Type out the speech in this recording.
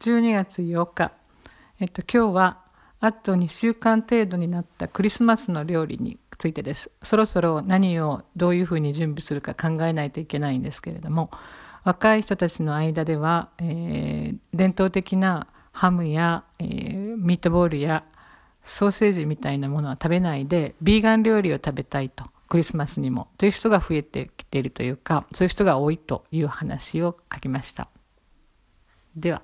12月8日、えっと、今日はあと2週間程度になったクリスマスの料理についてです。そろそろ何をどういうふうに準備するか考えないといけないんですけれども、若い人たちの間では、えー、伝統的なハムや、えー、ミートボールやソーセージみたいなものは食べないでビーガン料理を食べたいとクリスマスにもという人が増えてきているというかそういう人が多いという話を書きました。では